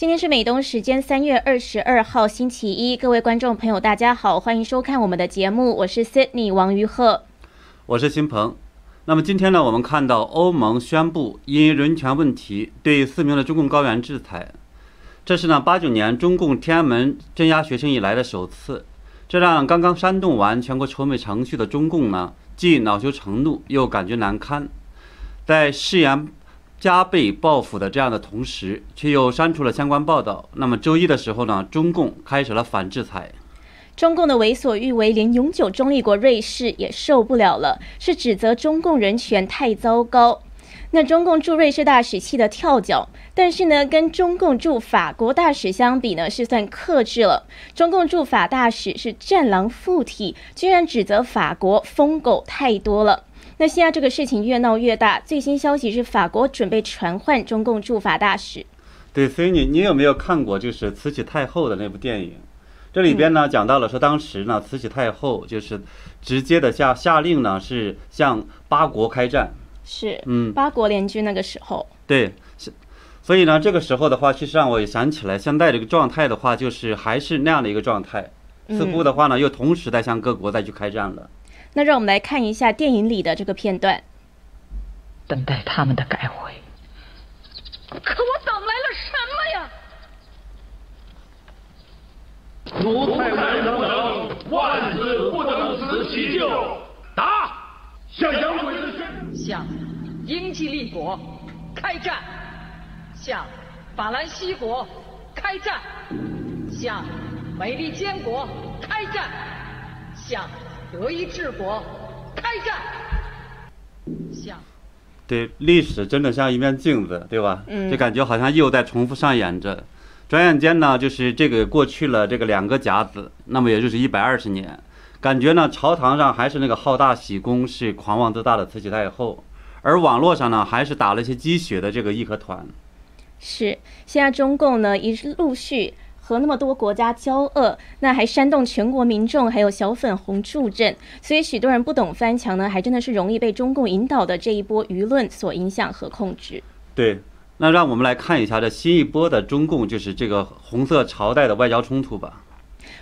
今天是美东时间三月二十二号星期一，各位观众朋友，大家好，欢迎收看我们的节目，我是 Sydney 王于鹤，我是新鹏。那么今天呢，我们看到欧盟宣布因人权问题对四名的中共高原制裁，这是呢八九年中共天安门镇压学生以来的首次，这让刚刚煽动完全国筹备程序的中共呢，既恼羞成怒，又感觉难堪，在誓言。加倍报复的这样的同时，却又删除了相关报道。那么周一的时候呢，中共开始了反制裁。中共的为所欲为，连永久中立国瑞士也受不了了，是指责中共人权太糟糕。那中共驻瑞士大使气得跳脚，但是呢，跟中共驻法国大使相比呢，是算克制了。中共驻法大使是战狼附体，居然指责法国疯狗太多了。那现在这个事情越闹越大，最新消息是法国准备传唤中共驻法大使。对，所以你你有没有看过就是慈禧太后的那部电影？这里边呢讲到了说当时呢慈禧太后就是直接的下下令呢是向八国开战。是，嗯，八国联军那个时候。对，是，所以呢这个时候的话，其实让我也想起来现在这个状态的话，就是还是那样的一个状态，似乎的话呢又同时在向各国再去开战了。那让我们来看一下电影里的这个片段。等待他们的改回。可我等来了什么呀？奴才难等，万死不能辞其咎。打！向洋鬼子宣。向英吉利国开战。向法兰西国开战。向美利坚国开战。向。德意志国开战，像对历史真的像一面镜子，对吧？嗯，就感觉好像又在重复上演着。转眼间呢，就是这个过去了这个两个甲子，那么也就是一百二十年。感觉呢，朝堂上还是那个好大喜功、是狂妄自大的慈禧太后，而网络上呢，还是打了一些鸡血的这个义和团。是，现在中共呢，一陆续。和那么多国家交恶，那还煽动全国民众，还有小粉红助阵，所以许多人不懂翻墙呢，还真的是容易被中共引导的这一波舆论所影响和控制。对，那让我们来看一下这新一波的中共，就是这个红色朝代的外交冲突吧。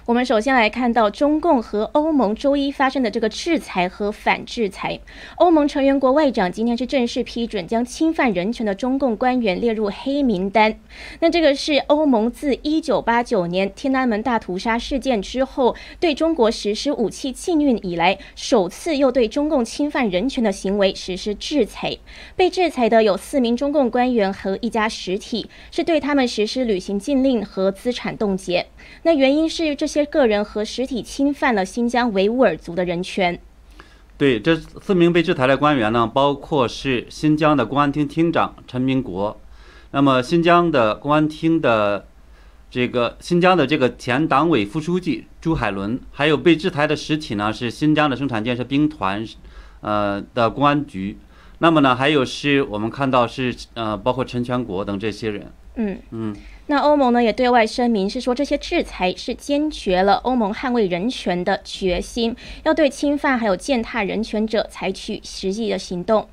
我们首先来看到中共和欧盟周一发生的这个制裁和反制裁。欧盟成员国外长今天是正式批准将侵犯人权的中共官员列入黑名单。那这个是欧盟自一九八九年天安门大屠杀事件之后对中国实施武器禁运以来，首次又对中共侵犯人权的行为实施制裁。被制裁的有四名中共官员和一家实体，是对他们实施旅行禁令和资产冻结。那原因是这些个人和实体侵犯了新疆维吾尔族的人权。对，这四名被制裁的官员呢，包括是新疆的公安厅厅长陈明国，那么新疆的公安厅的这个新疆的这个前党委副书记朱海伦，还有被制裁的实体呢是新疆的生产建设兵团，呃的公安局。那么呢，还有是我们看到是呃，包括陈全国等这些人。嗯嗯。那欧盟呢也对外声明，是说这些制裁是坚决了欧盟捍卫人权的决心，要对侵犯还有践踏人权者采取实际的行动。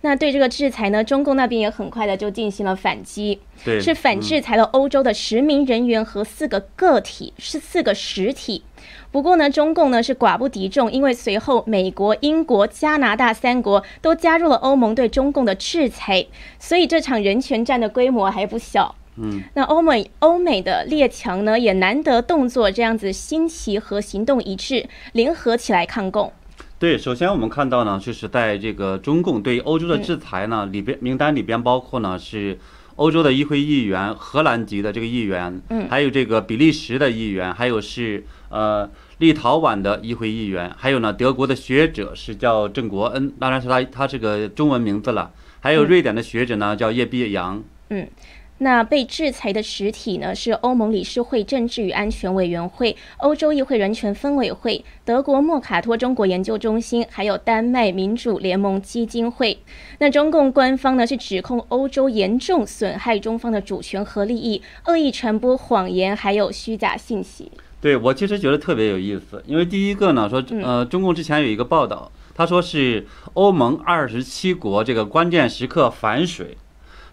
那对这个制裁呢，中共那边也很快的就进行了反击，对，是反制裁了欧洲的十名人员和四个个体，是四个实体。不过呢，中共呢是寡不敌众，因为随后美国、英国、加拿大三国都加入了欧盟对中共的制裁，所以这场人权战的规模还不小。嗯，那欧美欧美的列强呢，也难得动作这样子新奇和行动一致，联合起来抗共。对，首先我们看到呢，就是在这个中共对欧洲的制裁呢里边，名单里边包括呢是欧洲的议会议员、荷兰籍的这个议员，嗯，还有这个比利时的议员，还有是呃立陶宛的议会议员，还有呢德国的学者是叫郑国恩，当然是他他是个中文名字了，还有瑞典的学者呢叫叶碧阳，嗯。那被制裁的实体呢？是欧盟理事会政治与安全委员会、欧洲议会人权分委会、德国莫卡托中国研究中心，还有丹麦民主联盟基金会。那中共官方呢是指控欧洲严重损害中方的主权和利益，恶意传播谎言，还有虚假信息。对我其实觉得特别有意思，因为第一个呢说，呃，中共之前有一个报道，他说是欧盟二十七国这个关键时刻反水。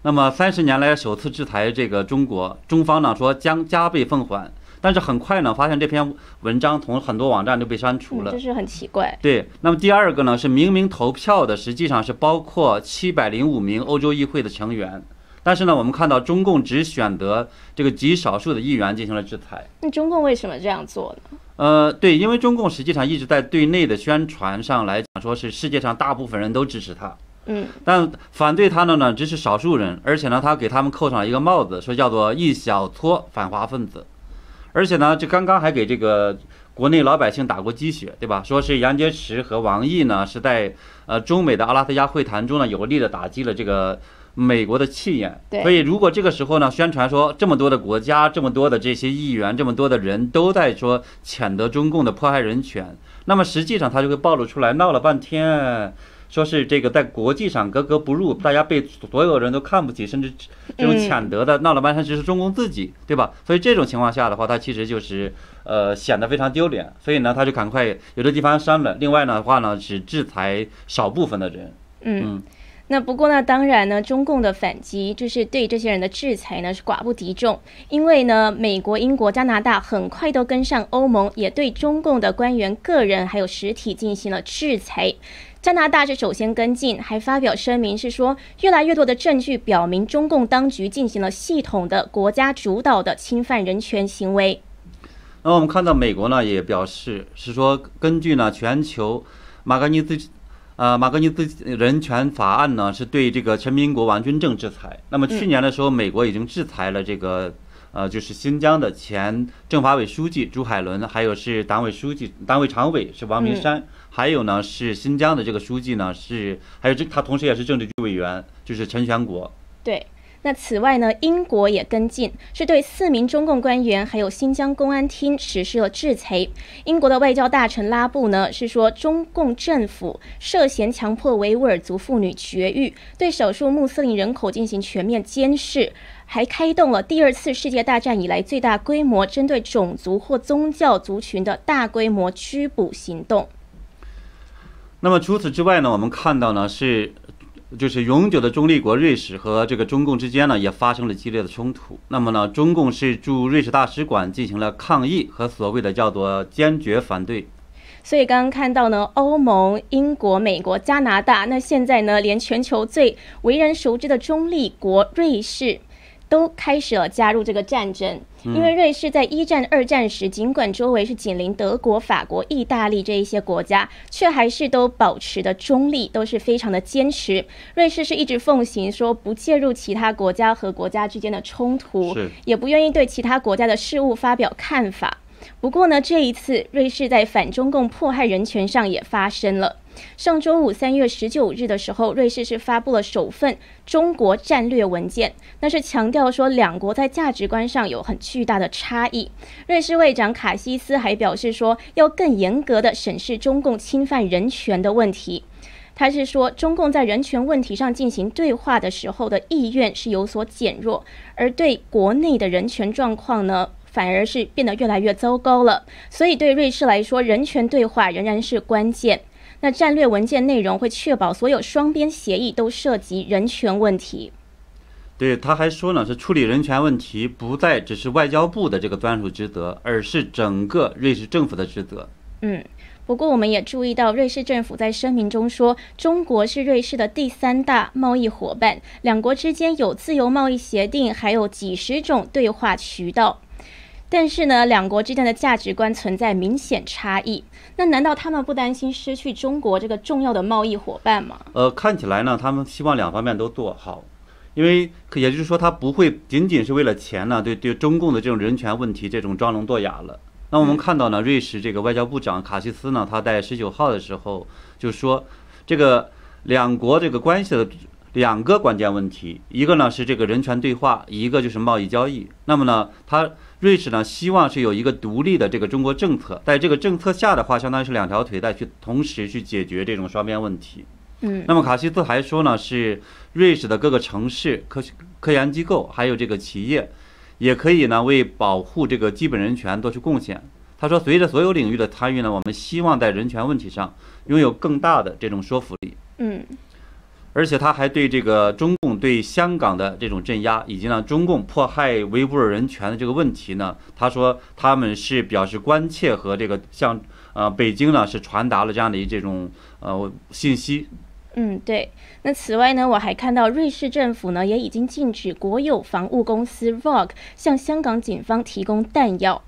那么三十年来首次制裁这个中国，中方呢说将加倍奉还，但是很快呢发现这篇文章从很多网站就被删除了嗯，这。是很奇怪。对，那么第二个呢是明明投票的实际上是包括七百零五名欧洲议会的成员，但是呢我们看到中共只选择这个极少数的议员进行了制裁。那中共为什么这样做呢？呃，对，因为中共实际上一直在对内的宣传上来讲，说是世界上大部分人都支持他，嗯，但反对他的呢只是少数人，而且呢他给他们扣上了一个帽子，说叫做一小撮反华分子，而且呢这刚刚还给这个国内老百姓打过鸡血，对吧？说是杨洁篪和王毅呢是在呃中美的阿拉斯加会谈中呢有力的打击了这个。美国的气焰，对所以如果这个时候呢，宣传说这么多的国家、这么多的这些议员、这么多的人都在说谴责中共的迫害人权，那么实际上他就会暴露出来，闹了半天，说是这个在国际上格格不入，大家被所有人都看不起，甚至这种谴责的，闹了半天只是中共自己，对吧？所以这种情况下的话，他其实就是呃显得非常丢脸，所以呢，他就赶快有的地方删了，另外呢的话呢，是制裁少部分的人。嗯嗯，那不过呢，当然呢，中共的反击就是对这些人的制裁呢是寡不敌众，因为呢，美国、英国、加拿大很快都跟上欧盟，也对中共的官员、个人还有实体进行了制裁。加拿大是首先跟进，还发表声明是说，越来越多的证据表明中共当局进行了系统的国家主导的侵犯人权行为。那我们看到美国呢也表示是说，根据呢全球马格尼兹呃马格尼兹人权法案呢是对这个陈民国王军政制裁。那么去年的时候，美国已经制裁了这个呃就是新疆的前政法委书记朱海伦，还有是党委书记、党委常委是王明山，还有呢是新疆的这个书记呢是还有这他同时也是政治局委员，就是陈全国。对，那此外呢，英国也跟进，是对四名中共官员还有新疆公安厅实施了制裁。英国的外交大臣拉布呢是说，中共政府涉嫌强迫维吾尔族妇女绝育，对少数穆斯林人口进行全面监视。还开动了第二次世界大战以来最大规模针对种族或宗教族群的大规模拘捕行动。那么除此之外呢，我们看到呢是，就是永久的中立国瑞士和这个中共之间呢也发生了激烈的冲突。那么呢，中共是驻瑞士大使馆进行了抗议和所谓的叫做坚决反对。所以刚刚看到呢，欧盟、英国、美国、加拿大，那现在呢，连全球最为人熟知的中立国瑞士。都开始了加入这个战争，因为瑞士在一战、二战时，尽管周围是紧邻德国、法国、意大利这一些国家，却还是都保持的中立，都是非常的坚持。瑞士是一直奉行说不介入其他国家和国家之间的冲突，也不愿意对其他国家的事务发表看法。不过呢，这一次瑞士在反中共迫害人权上也发生了。上周五三月十九日的时候，瑞士是发布了首份中国战略文件，那是强调说两国在价值观上有很巨大的差异。瑞士外长卡西斯还表示说，要更严格的审视中共侵犯人权的问题。他是说，中共在人权问题上进行对话的时候的意愿是有所减弱，而对国内的人权状况呢，反而是变得越来越糟糕了。所以对瑞士来说，人权对话仍然是关键。那战略文件内容会确保所有双边协议都涉及人权问题。对，他还说呢，是处理人权问题不再只是外交部的这个专属职责，而是整个瑞士政府的职责。嗯，不过我们也注意到，瑞士政府在声明中说，中国是瑞士的第三大贸易伙伴，两国之间有自由贸易协定，还有几十种对话渠道。但是呢，两国之间的价值观存在明显差异。那难道他们不担心失去中国这个重要的贸易伙伴吗？呃，看起来呢，他们希望两方面都做好，因为也就是说，他不会仅仅是为了钱呢，对对中共的这种人权问题这种装聋作哑了。那我们看到呢，瑞士这个外交部长卡西斯呢，他在十九号的时候就说，这个两国这个关系的两个关键问题，一个呢是这个人权对话，一个就是贸易交易。那么呢，他瑞士呢希望是有一个独立的这个中国政策，在这个政策下的话，相当于是两条腿再去同时去解决这种双边问题。嗯，那么卡西斯还说呢，是瑞士的各个城市、科科研机构还有这个企业，也可以呢为保护这个基本人权做出贡献。他说，随着所有领域的参与呢，我们希望在人权问题上拥有更大的这种说服力。嗯，而且他还对这个中共对香港的这种镇压，以及呢中共迫害维吾尔人权的这个问题呢，他说他们是表示关切和这个向呃北京呢是传达了这样的一这种呃信息。嗯，对。那此外呢，我还看到瑞士政府呢也已经禁止国有防务公司 ROG 向香港警方提供弹药。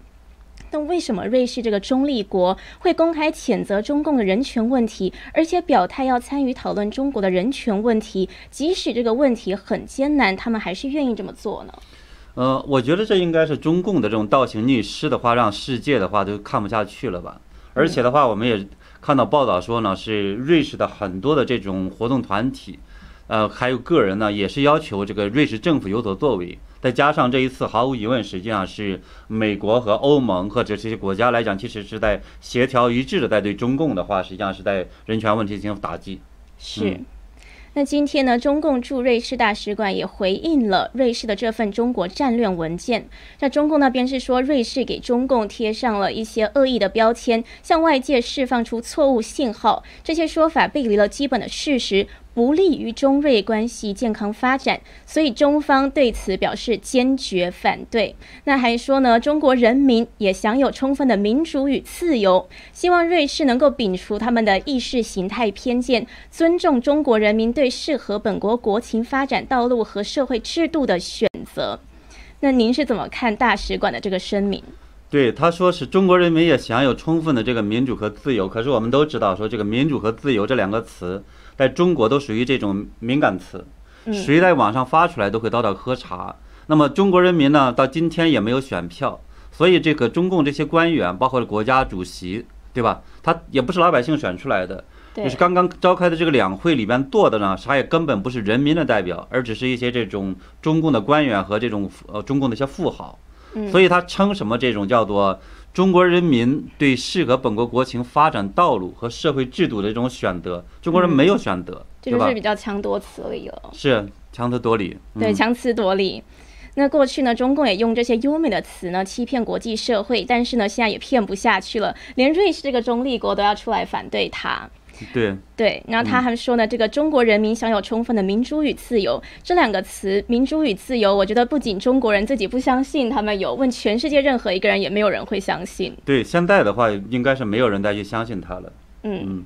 那为什么瑞士这个中立国会公开谴责中共的人权问题，而且表态要参与讨论中国的人权问题？即使这个问题很艰难，他们还是愿意这么做呢？呃，我觉得这应该是中共的这种倒行逆施的话，让世界的话都看不下去了吧。而且的话，我们也看到报道说呢，是瑞士的很多的这种活动团体，呃，还有个人呢，也是要求这个瑞士政府有所作为。再加上这一次，毫无疑问，实际上是美国和欧盟或者这些国家来讲，其实是在协调一致的，在对中共的话，实际上是在人权问题进行打击。是。那今天呢，中共驻瑞士大使馆也回应了瑞士的这份中国战略文件。那中共那边是说，瑞士给中共贴上了一些恶意的标签，向外界释放出错误信号，这些说法背离了基本的事实。不利于中瑞关系健康发展，所以中方对此表示坚决反对。那还说呢，中国人民也享有充分的民主与自由，希望瑞士能够摒除他们的意识形态偏见，尊重中国人民对适合本国国情发展道路和社会制度的选择。那您是怎么看大使馆的这个声明？对，他说是中国人民也享有充分的这个民主和自由。可是我们都知道，说这个民主和自由这两个词。在中国都属于这种敏感词，谁在网上发出来都会遭到喝茶。那么中国人民呢，到今天也没有选票，所以这个中共这些官员，包括国家主席，对吧？他也不是老百姓选出来的，就是刚刚召开的这个两会里边做的呢，啥也根本不是人民的代表，而只是一些这种中共的官员和这种呃中共的一些富豪。所以他称什么这种叫做。中国人民对适合本国国情发展道路和社会制度的这种选择，中国人没有选择，这就是比较强多词了。是强词夺理，对，强词夺理。那过去呢，中共也用这些优美的词呢欺骗国际社会，但是呢，现在也骗不下去了，连瑞士这个中立国都要出来反对他。对对，然后他还说呢，这个中国人民享有充分的民主与自由这两个词，民主与自由，我觉得不仅中国人自己不相信，他们有问全世界任何一个人，也没有人会相信。对，现在的话，应该是没有人再去相信他了。嗯嗯。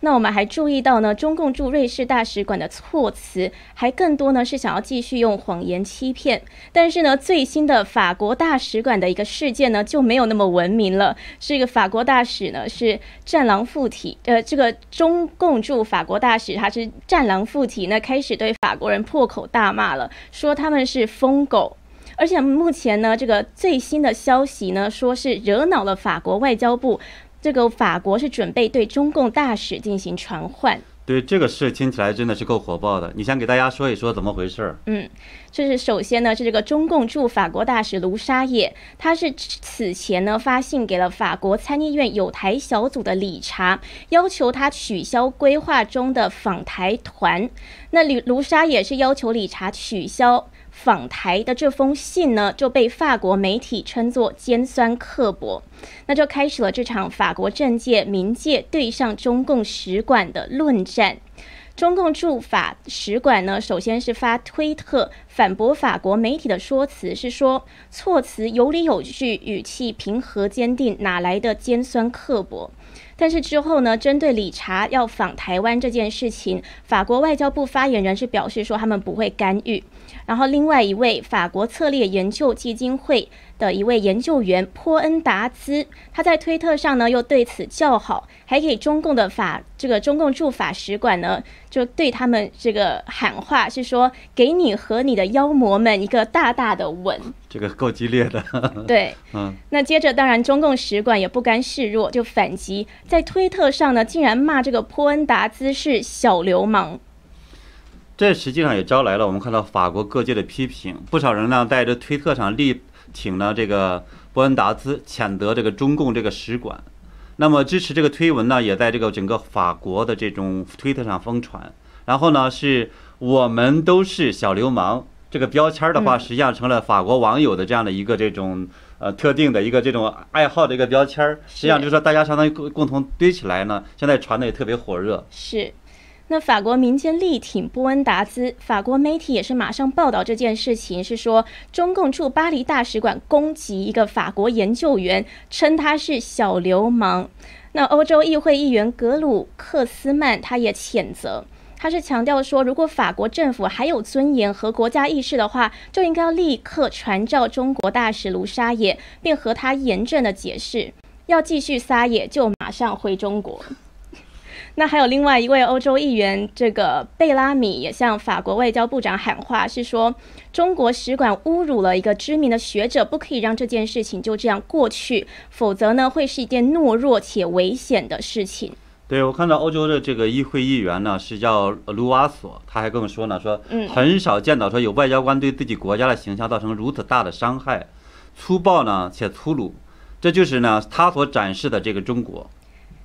那我们还注意到呢，中共驻瑞士大使馆的措辞还更多呢，是想要继续用谎言欺骗。但是呢，最新的法国大使馆的一个事件呢，就没有那么文明了。这个法国大使呢是战狼附体，呃，这个中共驻法国大使他是战狼附体，那开始对法国人破口大骂了，说他们是疯狗。而且目前呢，这个最新的消息呢，说是惹恼了法国外交部。这个法国是准备对中共大使进行传唤，对这个事听起来真的是够火爆的。你先给大家说一说怎么回事儿？嗯，就是首先呢是这个中共驻法国大使卢沙野，他是此前呢发信给了法国参议院有台小组的理查，要求他取消规划中的访台团。那卢卢沙野是要求理查取消。访台的这封信呢，就被法国媒体称作尖酸刻薄，那就开始了这场法国政界、民界对上中共使馆的论战。中共驻法使馆呢，首先是发推特反驳法国媒体的说辞，是说措辞有理有据，语气平和坚定，哪来的尖酸刻薄？但是之后呢，针对理查要访台湾这件事情，法国外交部发言人是表示说他们不会干预。然后，另外一位法国策略研究基金会的一位研究员波恩达兹，他在推特上呢又对此叫好，还给中共的法这个中共驻法使馆呢就对他们这个喊话，是说给你和你的妖魔们一个大大的吻。这个够激烈的。对，嗯。那接着，当然中共使馆也不甘示弱，就反击，在推特上呢竟然骂这个波恩达兹是小流氓。这实际上也招来了我们看到法国各界的批评，不少人呢在这推特上力挺呢这个伯恩达兹，谴责这个中共这个使馆。那么支持这个推文呢，也在这个整个法国的这种推特上疯传。然后呢，是我们都是小流氓这个标签的话，实际上成了法国网友的这样的一个这种呃特定的一个这种爱好的一个标签儿。实际上就是说，大家相当于共共同堆起来呢，现在传的也特别火热。是。那法国民间力挺波恩达兹，法国媒体也是马上报道这件事情，是说中共驻巴黎大使馆攻击一个法国研究员，称他是小流氓。那欧洲议会议员格鲁克斯曼他也谴责，他是强调说，如果法国政府还有尊严和国家意识的话，就应该要立刻传召中国大使卢沙野，并和他严正的解释，要继续撒野就马上回中国。那还有另外一位欧洲议员，这个贝拉米也向法国外交部长喊话，是说中国使馆侮辱了一个知名的学者，不可以让这件事情就这样过去，否则呢会是一件懦弱且危险的事情。对，我看到欧洲的这个议会议员呢是叫卢瓦索，他还跟我说呢，说很少见到说有外交官对自己国家的形象造成如此大的伤害，粗暴呢且粗鲁，这就是呢他所展示的这个中国。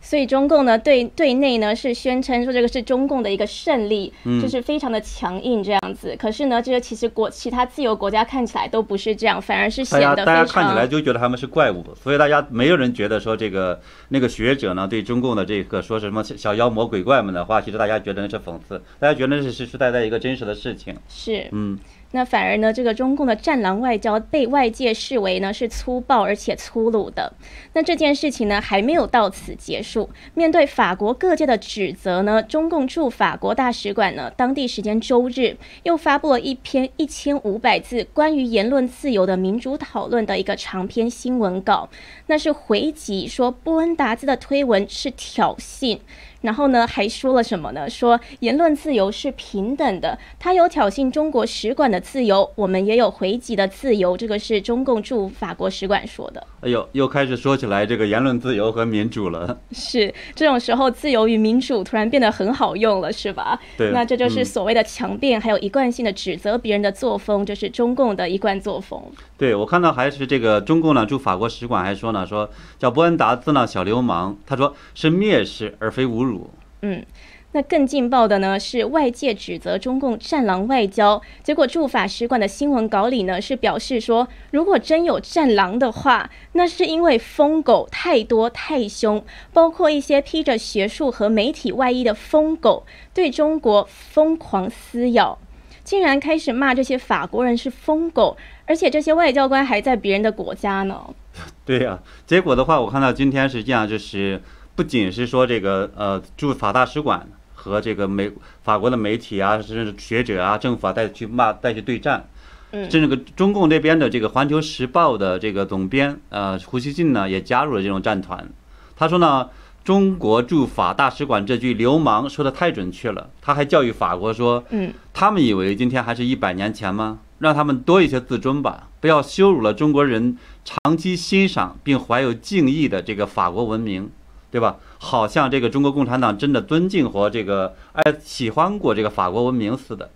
所以中共呢，对对内呢是宣称说这个是中共的一个胜利，就是非常的强硬这样子。可是呢，这个其实国其他自由国家看起来都不是这样，反而是显得大家看起来就觉得他们是怪物。所以大家没有人觉得说这个那个学者呢对中共的这个说什么小妖魔鬼怪们的话，其实大家觉得那是讽刺，大家觉得那是实实在在一个真实的事情。是，嗯。那反而呢，这个中共的战狼外交被外界视为呢是粗暴而且粗鲁的。那这件事情呢还没有到此结束。面对法国各界的指责呢，中共驻法国大使馆呢，当地时间周日又发布了一篇一千五百字关于言论自由的民主讨论的一个长篇新闻稿，那是回击说波恩达兹的推文是挑衅。然后呢，还说了什么呢？说言论自由是平等的，他有挑衅中国使馆的自由，我们也有回击的自由。这个是中共驻法国使馆说的。哎呦，又开始说起来这个言论自由和民主了。是这种时候，自由与民主突然变得很好用了，是吧？对。那这就是所谓的强辩，还有一贯性的指责别人的作风，就是中共的一贯作风。对，我看到还是这个中共呢驻法国使馆还说呢，说叫波恩达兹呢小流氓，他说是蔑视而非侮辱。嗯，那更劲爆的呢是外界指责中共战狼外交，结果驻法使馆的新闻稿里呢是表示说，如果真有战狼的话，那是因为疯狗太多太凶，包括一些披着学术和媒体外衣的疯狗对中国疯狂撕咬，竟然开始骂这些法国人是疯狗，而且这些外交官还在别人的国家呢。对呀，结果的话，我看到今天实际上就是。不仅是说这个呃驻法大使馆和这个美法国的媒体啊，甚至学者啊、政府啊，再去骂、再去对战，嗯，甚至个中共这边的这个《环球时报》的这个总编呃胡锡进呢，也加入了这种战团。他说呢，中国驻法大使馆这句“流氓”说的太准确了。他还教育法国说，嗯，他们以为今天还是一百年前吗？让他们多一些自尊吧，不要羞辱了中国人长期欣赏并怀有敬意的这个法国文明。对吧？好像这个中国共产党真的尊敬和这个爱喜欢过这个法国文明似的。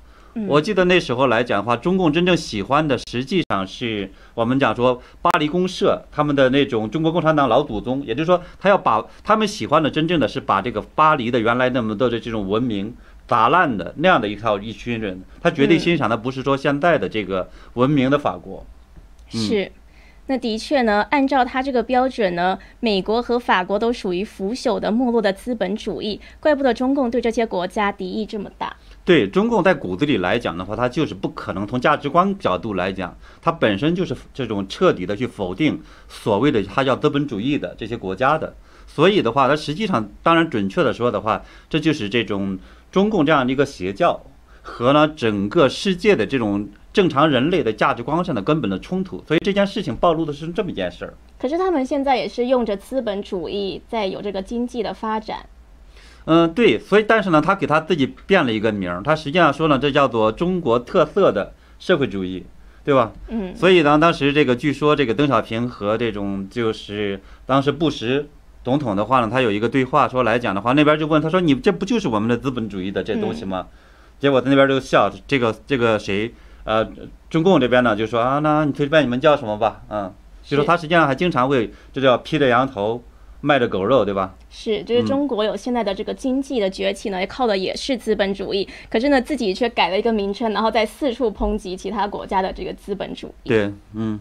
我记得那时候来讲的话，中共真正喜欢的实际上是我们讲说巴黎公社他们的那种中国共产党老祖宗，也就是说他要把他们喜欢的真正的是把这个巴黎的原来那么多的这种文明砸烂的那样的一套一群人，他绝对欣赏的不是说现在的这个文明的法国。是。那的确呢，按照他这个标准呢，美国和法国都属于腐朽的、没落的资本主义，怪不得中共对这些国家敌意这么大。对中共在骨子里来讲的话，它就是不可能从价值观角度来讲，它本身就是这种彻底的去否定所谓的它叫资本主义的这些国家的。所以的话，它实际上当然准确的说的话，这就是这种中共这样的一个邪教和呢整个世界的这种。正常人类的价值观上的根本的冲突，所以这件事情暴露的是这么一件事儿。可是他们现在也是用着资本主义在有这个经济的发展。嗯，对，所以但是呢，他给他自己变了一个名儿，他实际上说呢，这叫做中国特色的社会主义，对吧？嗯。所以呢，当时这个据说这个邓小平和这种就是当时布什总统的话呢，他有一个对话，说来讲的话，那边就问他说：“你这不就是我们的资本主义的这东西吗？”结果在那边就笑，这个这个谁？呃，中共这边呢就说啊，那你随便你们叫什么吧，嗯，就说他实际上还经常会这叫披着羊头卖着狗肉，对吧？是，就是中国有现在的这个经济的崛起呢，靠的也是资本主义，可是呢自己却改了一个名称，然后再四处抨击其他国家的这个资本主义。对，嗯。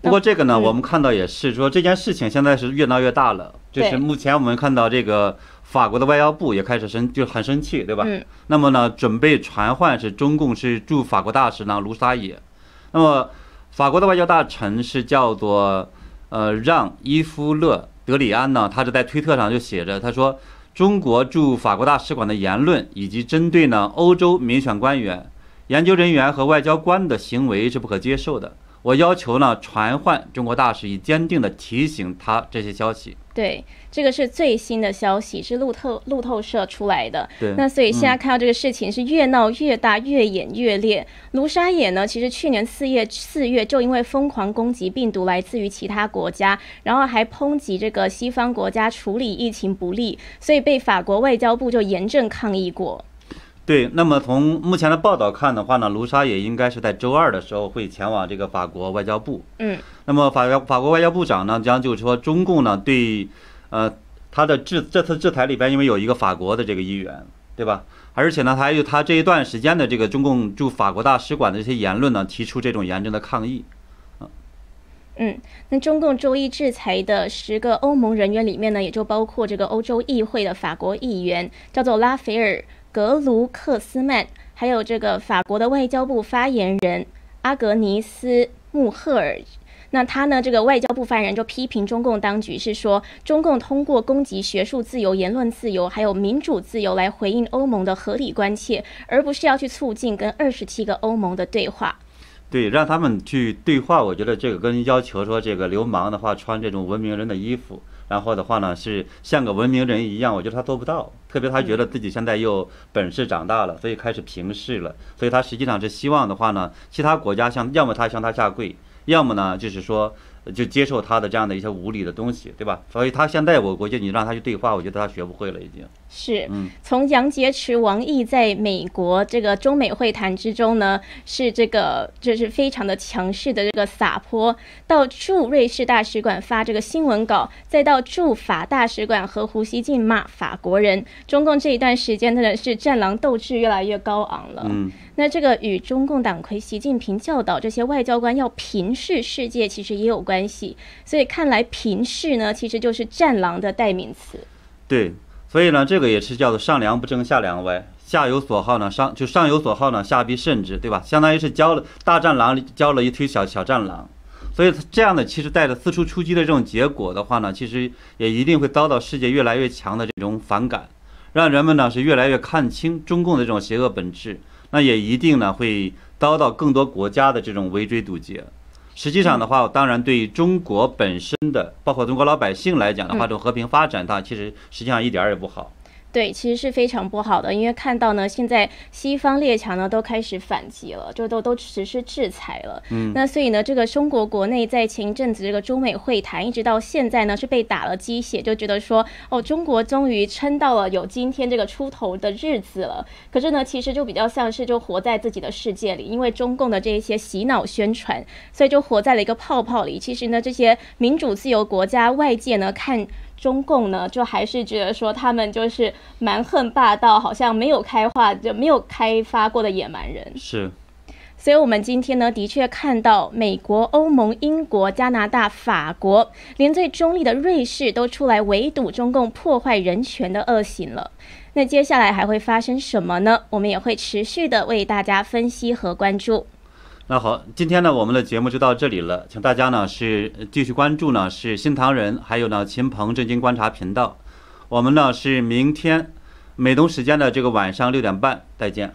不过这个呢，我们看到也是说这件事情现在是越闹越大了，就是目前我们看到这个法国的外交部也开始生就很生气，对吧？嗯。那么呢，准备传唤是中共是驻法国大使呢卢沙野。那么法国的外交大臣是叫做呃让伊夫勒德里安呢，他是在推特上就写着，他说中国驻法国大使馆的言论以及针对呢欧洲民选官员、研究人员和外交官的行为是不可接受的。我要求呢传唤中国大使，以坚定的提醒他这些消息。对，这个是最新的消息，是路透路透社出来的。对，那所以现在看到这个事情是越闹越大，越演越烈。卢沙野呢，其实去年四月四月就因为疯狂攻击病毒来自于其他国家，然后还抨击这个西方国家处理疫情不力，所以被法国外交部就严正抗议过。对，那么从目前的报道看的话呢，卢沙也应该是在周二的时候会前往这个法国外交部。嗯，那么法法国外交部长呢将就是说中共呢对，呃，他的制这次制裁里边因为有一个法国的这个议员，对吧？而且呢还有他这一段时间的这个中共驻法国大使馆的这些言论呢，提出这种严正的抗议。嗯，那中共周一制裁的十个欧盟人员里面呢，也就包括这个欧洲议会的法国议员，叫做拉斐尔。格卢克斯曼，还有这个法国的外交部发言人阿格尼斯穆赫尔，那他呢，这个外交部发言人就批评中共当局是说，中共通过攻击学术自由、言论自由，还有民主自由来回应欧盟的合理关切，而不是要去促进跟二十七个欧盟的对话。对，让他们去对话，我觉得这个跟要求说这个流氓的话穿这种文明人的衣服。然后的话呢，是像个文明人一样，我觉得他做不到。特别他觉得自己现在又本事长大了，所以开始平视了。所以他实际上是希望的话呢，其他国家向要么他向他下跪，要么呢就是说。就接受他的这样的一些无理的东西，对吧？所以他现在我估计你让他去对话，我觉得他学不会了，已经是。嗯，从杨洁篪、王毅在美国这个中美会谈之中呢，是这个就是非常的强势的这个撒泼，到驻瑞士大使馆发这个新闻稿，再到驻法大使馆和胡锡进骂法国人，中共这一段时间真的是战狼斗志越来越高昂了。嗯。那这个与中共党魁习近平教导这些外交官要平视世界，其实也有关系。所以看来平视呢，其实就是战狼的代名词。对，所以呢，这个也是叫做上梁不正下梁歪，下有所好呢，上就上有所好呢，下必甚之，对吧？相当于是教了大战狼，教了一堆小小战狼。所以这样的其实带着四处出击的这种结果的话呢，其实也一定会遭到世界越来越强的这种反感，让人们呢是越来越看清中共的这种邪恶本质。那也一定呢会遭到更多国家的这种围追堵截。实际上的话，当然对中国本身的，包括中国老百姓来讲的话，这种和平发展，它其实实际上一点儿也不好。对，其实是非常不好的，因为看到呢，现在西方列强呢都开始反击了，就都都实施制裁了。嗯，那所以呢，这个中国国内在前一阵子这个中美会谈，一直到现在呢是被打了鸡血，就觉得说，哦，中国终于撑到了有今天这个出头的日子了。可是呢，其实就比较像是就活在自己的世界里，因为中共的这一些洗脑宣传，所以就活在了一个泡泡里。其实呢，这些民主自由国家，外界呢看。中共呢，就还是觉得说他们就是蛮横霸道，好像没有开化就没有开发过的野蛮人。是，所以我们今天呢，的确看到美国、欧盟、英国、加拿大、法国，连最中立的瑞士都出来围堵中共破坏人权的恶行了。那接下来还会发生什么呢？我们也会持续的为大家分析和关注。那好，今天呢，我们的节目就到这里了，请大家呢是继续关注呢是新唐人，还有呢秦鹏震惊观察频道，我们呢是明天美东时间的这个晚上六点半再见。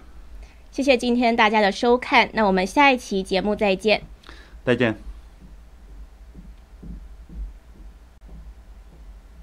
谢谢今天大家的收看，那我们下一期节目再见。再见。